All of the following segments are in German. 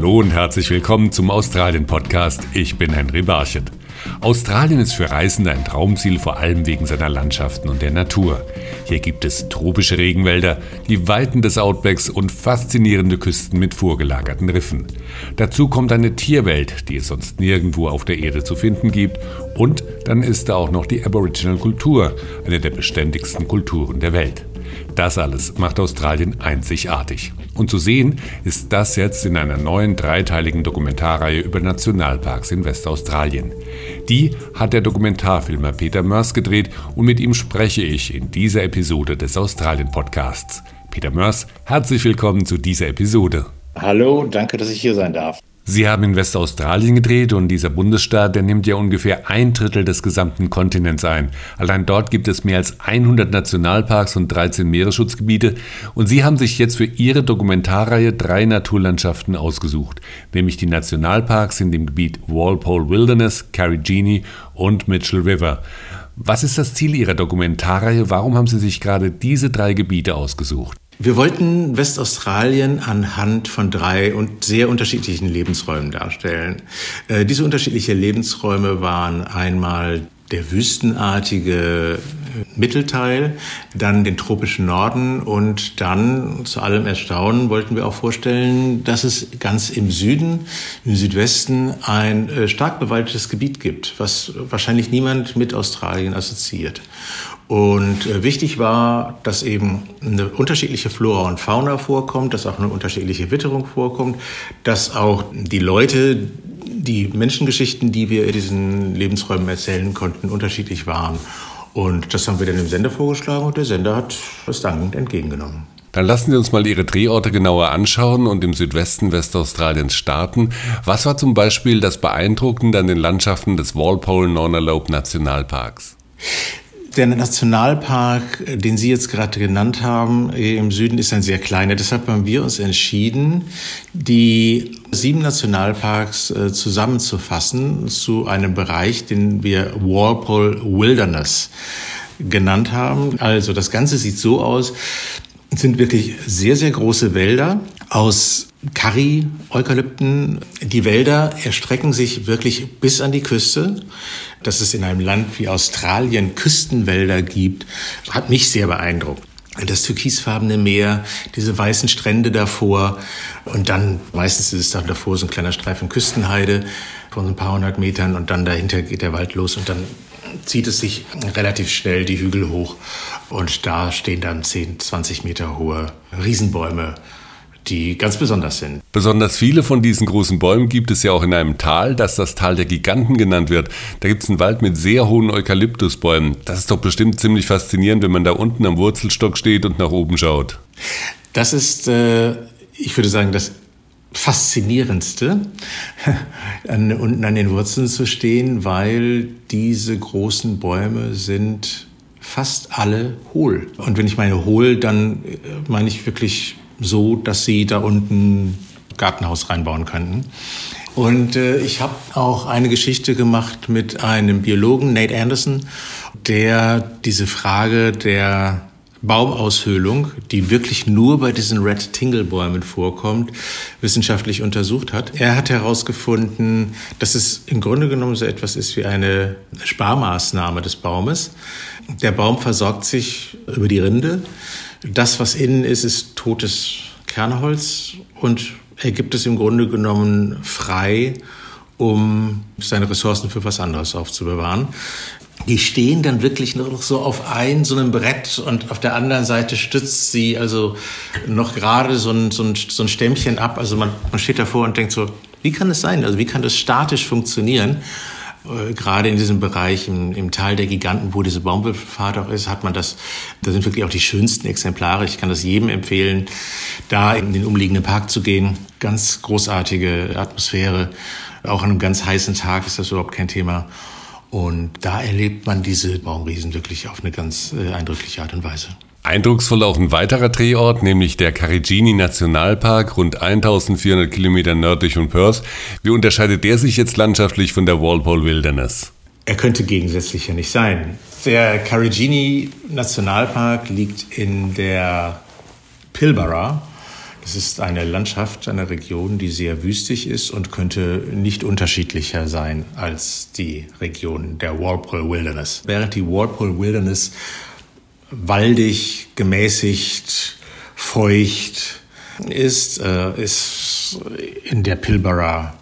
Hallo und herzlich willkommen zum Australien-Podcast. Ich bin Henry Barchet. Australien ist für Reisende ein Traumziel, vor allem wegen seiner Landschaften und der Natur. Hier gibt es tropische Regenwälder, die Weiten des Outbacks und faszinierende Küsten mit vorgelagerten Riffen. Dazu kommt eine Tierwelt, die es sonst nirgendwo auf der Erde zu finden gibt. Und dann ist da auch noch die Aboriginal Kultur, eine der beständigsten Kulturen der Welt. Das alles macht Australien einzigartig. Und zu sehen ist das jetzt in einer neuen dreiteiligen Dokumentarreihe über Nationalparks in Westaustralien. Die hat der Dokumentarfilmer Peter Mörs gedreht und mit ihm spreche ich in dieser Episode des Australien-Podcasts. Peter Mörs, herzlich willkommen zu dieser Episode. Hallo, danke, dass ich hier sein darf. Sie haben in Westaustralien gedreht und dieser Bundesstaat, der nimmt ja ungefähr ein Drittel des gesamten Kontinents ein. Allein dort gibt es mehr als 100 Nationalparks und 13 Meeresschutzgebiete und Sie haben sich jetzt für Ihre Dokumentarreihe drei Naturlandschaften ausgesucht, nämlich die Nationalparks in dem Gebiet Walpole Wilderness, Carigini und Mitchell River. Was ist das Ziel Ihrer Dokumentarreihe? Warum haben Sie sich gerade diese drei Gebiete ausgesucht? Wir wollten Westaustralien anhand von drei und sehr unterschiedlichen Lebensräumen darstellen. Äh, diese unterschiedlichen Lebensräume waren einmal der wüstenartige Mittelteil, dann den tropischen Norden und dann zu allem Erstaunen wollten wir auch vorstellen, dass es ganz im Süden, im Südwesten ein äh, stark bewaldetes Gebiet gibt, was wahrscheinlich niemand mit Australien assoziiert. Und äh, wichtig war, dass eben eine unterschiedliche Flora und Fauna vorkommt, dass auch eine unterschiedliche Witterung vorkommt, dass auch die Leute, die Menschengeschichten, die wir in diesen Lebensräumen erzählen konnten, unterschiedlich waren. Und das haben wir dann dem Sender vorgeschlagen und der Sender hat das dankend entgegengenommen. Dann lassen Sie uns mal Ihre Drehorte genauer anschauen und im Südwesten Westaustraliens starten. Was war zum Beispiel das Beeindruckende an den Landschaften des Walpole Nornalope Nationalparks? Der Nationalpark, den Sie jetzt gerade genannt haben, im Süden ist ein sehr kleiner. Deshalb haben wir uns entschieden, die sieben Nationalparks äh, zusammenzufassen zu einem Bereich, den wir Walpole Wilderness genannt haben. Also das Ganze sieht so aus, sind wirklich sehr, sehr große Wälder aus Curry-Eukalypten. Die Wälder erstrecken sich wirklich bis an die Küste. Dass es in einem Land wie Australien Küstenwälder gibt, hat mich sehr beeindruckt das türkisfarbene Meer, diese weißen Strände davor und dann meistens ist es dann davor so ein kleiner Streifen Küstenheide von ein paar hundert Metern und dann dahinter geht der Wald los und dann zieht es sich relativ schnell die Hügel hoch und da stehen dann 10, 20 Meter hohe Riesenbäume die ganz besonders sind. Besonders viele von diesen großen Bäumen gibt es ja auch in einem Tal, das das Tal der Giganten genannt wird. Da gibt es einen Wald mit sehr hohen Eukalyptusbäumen. Das ist doch bestimmt ziemlich faszinierend, wenn man da unten am Wurzelstock steht und nach oben schaut. Das ist, äh, ich würde sagen, das Faszinierendste, an, unten an den Wurzeln zu stehen, weil diese großen Bäume sind fast alle hohl. Und wenn ich meine hohl, dann äh, meine ich wirklich so, dass sie da unten Gartenhaus reinbauen könnten. Und äh, ich habe auch eine Geschichte gemacht mit einem Biologen, Nate Anderson, der diese Frage der Baumaushöhlung, die wirklich nur bei diesen Red Tingle Bäumen vorkommt, wissenschaftlich untersucht hat. Er hat herausgefunden, dass es im Grunde genommen so etwas ist wie eine Sparmaßnahme des Baumes. Der Baum versorgt sich über die Rinde. Das, was innen ist, ist totes Kernholz und er gibt es im Grunde genommen frei, um seine Ressourcen für was anderes aufzubewahren die stehen dann wirklich noch so auf ein, so einem Brett und auf der anderen Seite stützt sie also noch gerade so ein, so ein, so ein Stämmchen ab. Also man, man steht davor und denkt so, wie kann das sein? Also wie kann das statisch funktionieren? Äh, gerade in diesem Bereich im, im Tal der Giganten, wo diese Baumwollfahrt auch ist, hat man das, da sind wirklich auch die schönsten Exemplare. Ich kann das jedem empfehlen, da in den umliegenden Park zu gehen. Ganz großartige Atmosphäre. Auch an einem ganz heißen Tag ist das überhaupt kein Thema. Und da erlebt man diese Baumriesen wirklich auf eine ganz äh, eindrückliche Art und Weise. Eindrucksvoll auch ein weiterer Drehort, nämlich der Carigini Nationalpark, rund 1400 Kilometer nördlich von Perth. Wie unterscheidet der sich jetzt landschaftlich von der Walpole Wilderness? Er könnte gegensätzlicher nicht sein. Der Carigini Nationalpark liegt in der Pilbara. Es ist eine Landschaft, eine Region, die sehr wüstig ist und könnte nicht unterschiedlicher sein als die Region der Walpole Wilderness. Während die Walpole Wilderness waldig, gemäßigt, feucht ist, äh, ist in der Pilbara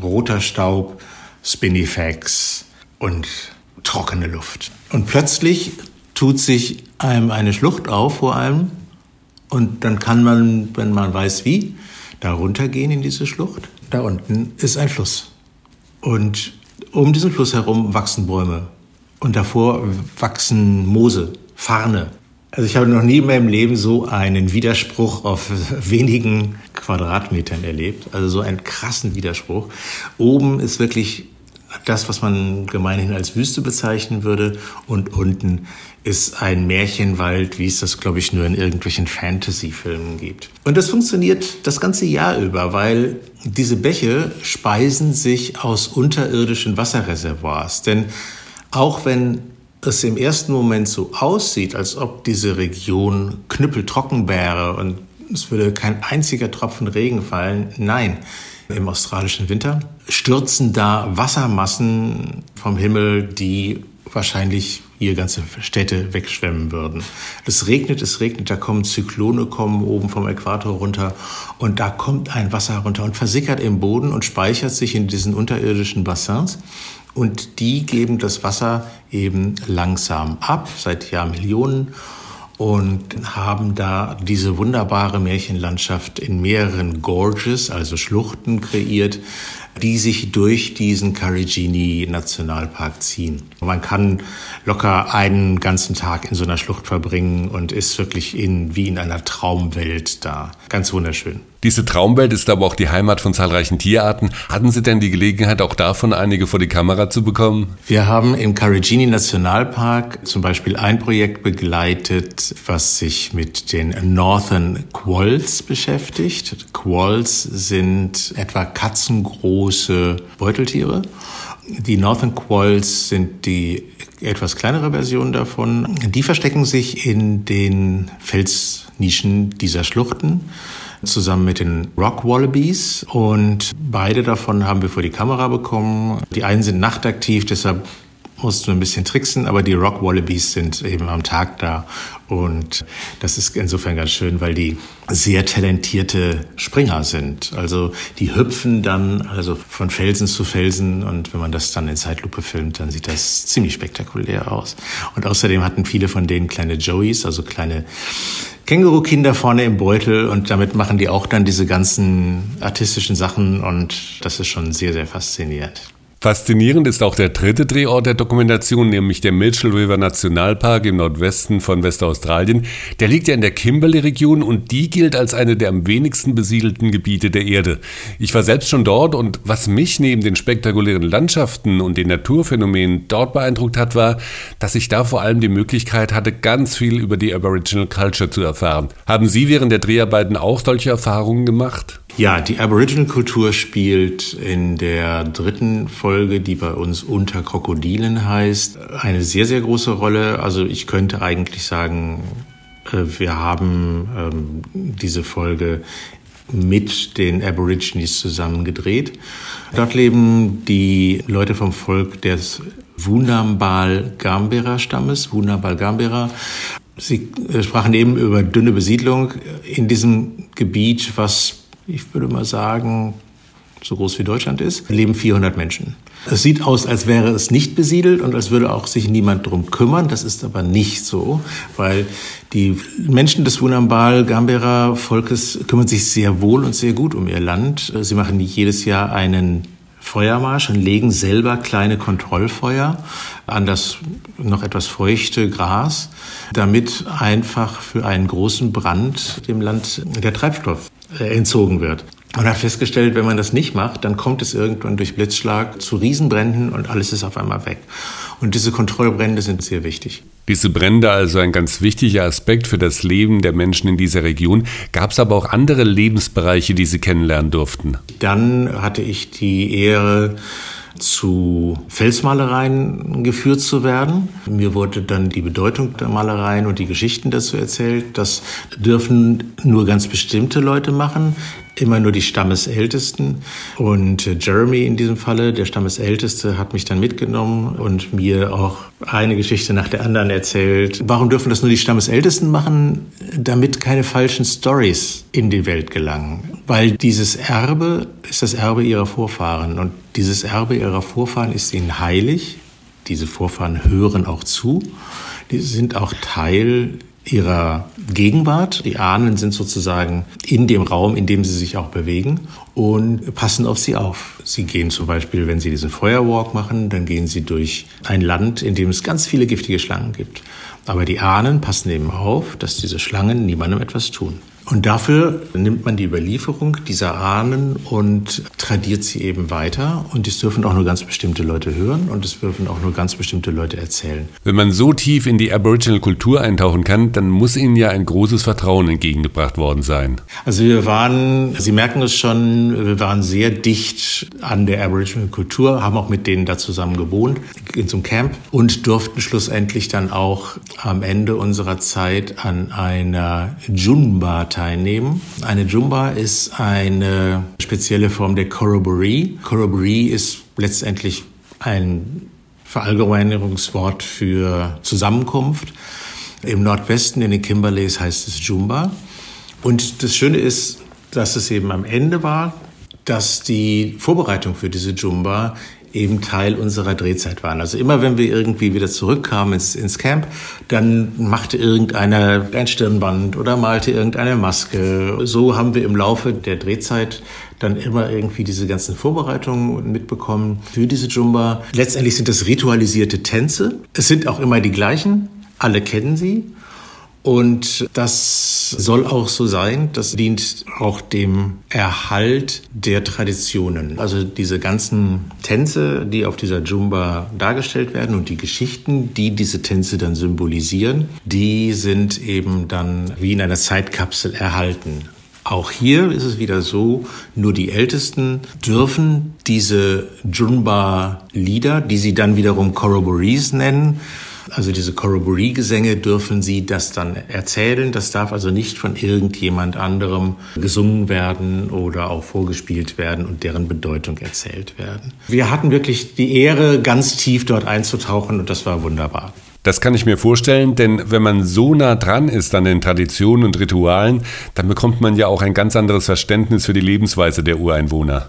roter Staub, Spinifax und trockene Luft. Und plötzlich tut sich einem eine Schlucht auf vor allem und dann kann man, wenn man weiß wie, da runtergehen in diese Schlucht. Da unten ist ein Fluss. Und um diesen Fluss herum wachsen Bäume. Und davor wachsen Moose, Farne. Also ich habe noch nie in meinem Leben so einen Widerspruch auf wenigen Quadratmetern erlebt. Also so einen krassen Widerspruch. Oben ist wirklich das, was man gemeinhin als Wüste bezeichnen würde. Und unten ist ein Märchenwald, wie es das, glaube ich, nur in irgendwelchen Fantasy-Filmen gibt. Und das funktioniert das ganze Jahr über, weil diese Bäche speisen sich aus unterirdischen Wasserreservoirs. Denn auch wenn es im ersten Moment so aussieht, als ob diese Region knüppeltrocken wäre und es würde kein einziger Tropfen Regen fallen, nein, im australischen Winter, stürzen da Wassermassen vom Himmel, die wahrscheinlich hier ganze Städte wegschwemmen würden. Es regnet, es regnet, da kommen Zyklone, kommen oben vom Äquator runter und da kommt ein Wasser runter und versickert im Boden und speichert sich in diesen unterirdischen Bassins. Und die geben das Wasser eben langsam ab, seit Jahrmillionen und haben da diese wunderbare Märchenlandschaft in mehreren Gorges, also Schluchten kreiert, die sich durch diesen Carigini Nationalpark ziehen. Man kann locker einen ganzen Tag in so einer Schlucht verbringen und ist wirklich in, wie in einer Traumwelt da. Ganz wunderschön. Diese Traumwelt ist aber auch die Heimat von zahlreichen Tierarten. Hatten Sie denn die Gelegenheit, auch davon einige vor die Kamera zu bekommen? Wir haben im Carigini Nationalpark zum Beispiel ein Projekt begleitet, was sich mit den Northern Quolls beschäftigt. Quolls sind etwa katzengroße Beuteltiere. Die Northern Quolls sind die etwas kleinere Version davon. Die verstecken sich in den Felsnischen dieser Schluchten zusammen mit den Rock Wallabies. Und beide davon haben wir vor die Kamera bekommen. Die einen sind nachtaktiv, deshalb mussten wir ein bisschen tricksen, aber die Rock Wallabies sind eben am Tag da. Und das ist insofern ganz schön, weil die sehr talentierte Springer sind. Also die hüpfen dann also von Felsen zu Felsen und wenn man das dann in Zeitlupe filmt, dann sieht das ziemlich spektakulär aus. Und außerdem hatten viele von denen kleine Joeys, also kleine Känguru-Kinder vorne im Beutel und damit machen die auch dann diese ganzen artistischen Sachen und das ist schon sehr, sehr faszinierend. Faszinierend ist auch der dritte Drehort der Dokumentation, nämlich der Mitchell River Nationalpark im Nordwesten von Westaustralien. Der liegt ja in der Kimberley-Region und die gilt als eine der am wenigsten besiedelten Gebiete der Erde. Ich war selbst schon dort und was mich neben den spektakulären Landschaften und den Naturphänomenen dort beeindruckt hat, war, dass ich da vor allem die Möglichkeit hatte, ganz viel über die Aboriginal Culture zu erfahren. Haben Sie während der Dreharbeiten auch solche Erfahrungen gemacht? Ja, die Aboriginal-Kultur spielt in der dritten Folge, die bei uns Unter Krokodilen heißt, eine sehr, sehr große Rolle. Also ich könnte eigentlich sagen, äh, wir haben ähm, diese Folge mit den Aborigines zusammen gedreht. Dort leben die Leute vom Volk des Wunambal Gambera Stammes, Wunambal Gambera. Sie äh, sprachen eben über dünne Besiedlung in diesem Gebiet, was ich würde mal sagen, so groß wie Deutschland ist, leben 400 Menschen. Es sieht aus, als wäre es nicht besiedelt und als würde auch sich niemand drum kümmern. Das ist aber nicht so, weil die Menschen des Wunambal Gambera Volkes kümmern sich sehr wohl und sehr gut um ihr Land. Sie machen jedes Jahr einen Feuermarsch und legen selber kleine Kontrollfeuer an das noch etwas feuchte Gras, damit einfach für einen großen Brand dem Land der Treibstoff entzogen wird. Man hat festgestellt, wenn man das nicht macht, dann kommt es irgendwann durch Blitzschlag zu Riesenbränden und alles ist auf einmal weg. Und diese Kontrollbrände sind sehr wichtig. Diese Brände also ein ganz wichtiger Aspekt für das Leben der Menschen in dieser Region. Gab es aber auch andere Lebensbereiche, die Sie kennenlernen durften? Dann hatte ich die Ehre, zu Felsmalereien geführt zu werden. Mir wurde dann die Bedeutung der Malereien und die Geschichten dazu erzählt. Das dürfen nur ganz bestimmte Leute machen immer nur die Stammesältesten. Und äh, Jeremy in diesem Falle, der Stammesälteste, hat mich dann mitgenommen und mir auch eine Geschichte nach der anderen erzählt. Warum dürfen das nur die Stammesältesten machen? Damit keine falschen Stories in die Welt gelangen. Weil dieses Erbe ist das Erbe ihrer Vorfahren. Und dieses Erbe ihrer Vorfahren ist ihnen heilig. Diese Vorfahren hören auch zu. Die sind auch Teil ihrer Gegenwart. Die Ahnen sind sozusagen in dem Raum, in dem sie sich auch bewegen und passen auf sie auf. Sie gehen zum Beispiel, wenn sie diesen Feuerwalk machen, dann gehen sie durch ein Land, in dem es ganz viele giftige Schlangen gibt. Aber die Ahnen passen eben auf, dass diese Schlangen niemandem etwas tun. Und dafür nimmt man die Überlieferung dieser Ahnen und tradiert sie eben weiter. Und es dürfen auch nur ganz bestimmte Leute hören und es dürfen auch nur ganz bestimmte Leute erzählen. Wenn man so tief in die Aboriginal-Kultur eintauchen kann, dann muss Ihnen ja ein großes Vertrauen entgegengebracht worden sein. Also wir waren, Sie merken es schon, wir waren sehr dicht an der Aboriginal-Kultur, haben auch mit denen da zusammen gewohnt in so einem Camp und durften schlussendlich dann auch am Ende unserer Zeit an einer Junba teilnehmen. Eine Jumba ist eine spezielle Form der Corroboree. Corroboree ist letztendlich ein Verallgemeinerungswort für Zusammenkunft. Im Nordwesten in den Kimberleys heißt es Jumba. Und das Schöne ist, dass es eben am Ende war, dass die Vorbereitung für diese Jumba eben Teil unserer Drehzeit waren. Also immer wenn wir irgendwie wieder zurückkamen ins, ins Camp, dann machte irgendeiner ein Stirnband oder malte irgendeine Maske. So haben wir im Laufe der Drehzeit dann immer irgendwie diese ganzen Vorbereitungen mitbekommen für diese Jumba. Letztendlich sind das ritualisierte Tänze. Es sind auch immer die gleichen. Alle kennen sie. Und das soll auch so sein. Das dient auch dem Erhalt der Traditionen. Also diese ganzen Tänze, die auf dieser Jumba dargestellt werden und die Geschichten, die diese Tänze dann symbolisieren, die sind eben dann wie in einer Zeitkapsel erhalten. Auch hier ist es wieder so, nur die Ältesten dürfen diese Jumba-Lieder, die sie dann wiederum Corroborees nennen, also diese Corroboree-Gesänge dürfen Sie das dann erzählen. Das darf also nicht von irgendjemand anderem gesungen werden oder auch vorgespielt werden und deren Bedeutung erzählt werden. Wir hatten wirklich die Ehre, ganz tief dort einzutauchen und das war wunderbar. Das kann ich mir vorstellen, denn wenn man so nah dran ist an den Traditionen und Ritualen, dann bekommt man ja auch ein ganz anderes Verständnis für die Lebensweise der Ureinwohner.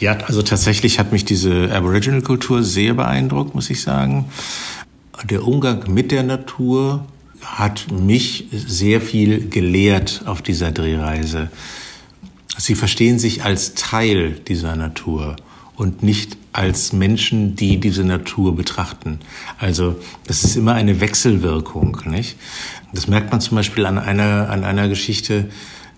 Ja, also tatsächlich hat mich diese Aboriginal-Kultur sehr beeindruckt, muss ich sagen der Umgang mit der Natur hat mich sehr viel gelehrt auf dieser Drehreise. Sie verstehen sich als Teil dieser Natur und nicht als Menschen, die diese Natur betrachten. Also das ist immer eine Wechselwirkung, nicht? Das merkt man zum Beispiel an einer an einer Geschichte,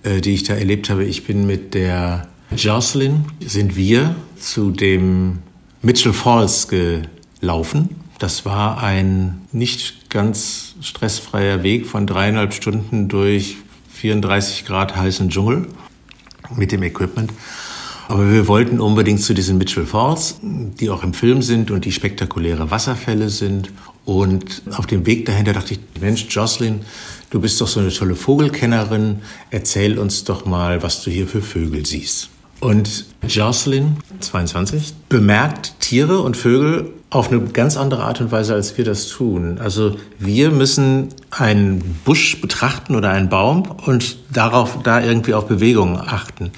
äh, die ich da erlebt habe. Ich bin mit der Jocelyn sind wir zu dem Mitchell Falls gelaufen das war ein nicht ganz stressfreier Weg von dreieinhalb Stunden durch 34 Grad heißen Dschungel mit dem Equipment. Aber wir wollten unbedingt zu diesen Mitchell Falls, die auch im Film sind und die spektakuläre Wasserfälle sind. Und auf dem Weg dahinter dachte ich, Mensch, Jocelyn, du bist doch so eine tolle Vogelkennerin. Erzähl uns doch mal, was du hier für Vögel siehst. Und Jocelyn, 22, bemerkt Tiere und Vögel auf eine ganz andere Art und Weise, als wir das tun. Also wir müssen einen Busch betrachten oder einen Baum und darauf, da irgendwie auf Bewegungen achten.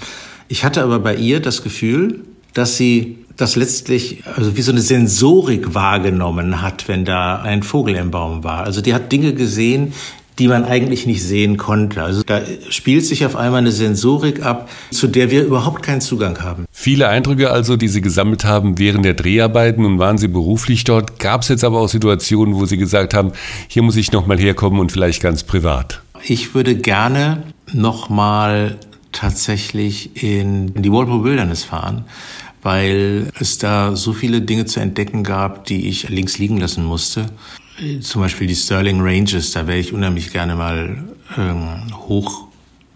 Ich hatte aber bei ihr das Gefühl, dass sie das letztlich, also wie so eine Sensorik wahrgenommen hat, wenn da ein Vogel im Baum war. Also die hat Dinge gesehen, die man eigentlich nicht sehen konnte. Also da spielt sich auf einmal eine Sensorik ab, zu der wir überhaupt keinen Zugang haben. Viele Eindrücke also, die Sie gesammelt haben während der Dreharbeiten und waren Sie beruflich dort. Gab es jetzt aber auch Situationen, wo Sie gesagt haben, hier muss ich nochmal herkommen und vielleicht ganz privat? Ich würde gerne nochmal tatsächlich in die Walpole Wilderness fahren weil es da so viele Dinge zu entdecken gab, die ich links liegen lassen musste zum Beispiel die Sterling Ranges, da wäre ich unheimlich gerne mal ähm,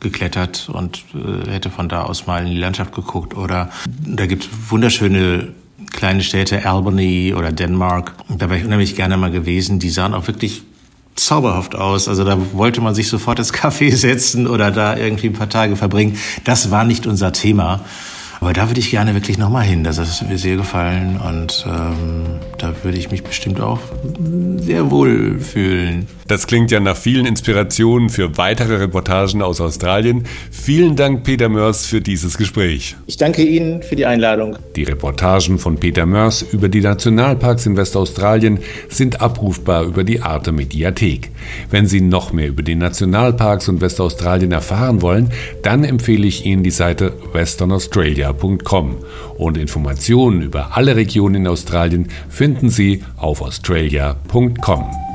hochgeklettert und äh, hätte von da aus mal in die Landschaft geguckt. Oder da gibt es wunderschöne kleine Städte, Albany oder Denmark. Da wäre ich unheimlich gerne mal gewesen. Die sahen auch wirklich zauberhaft aus. Also da wollte man sich sofort ins Café setzen oder da irgendwie ein paar Tage verbringen. Das war nicht unser Thema. Aber da würde ich gerne wirklich nochmal hin. Das hat mir sehr gefallen und ähm, da würde ich mich bestimmt auch sehr wohl fühlen. Das klingt ja nach vielen Inspirationen für weitere Reportagen aus Australien. Vielen Dank, Peter Mörs, für dieses Gespräch. Ich danke Ihnen für die Einladung. Die Reportagen von Peter Mörs über die Nationalparks in Westaustralien sind abrufbar über die Arte Mediathek. Wenn Sie noch mehr über die Nationalparks und Westaustralien erfahren wollen, dann empfehle ich Ihnen die Seite Western Australia australia.com und Informationen über alle Regionen in Australien finden Sie auf australia.com.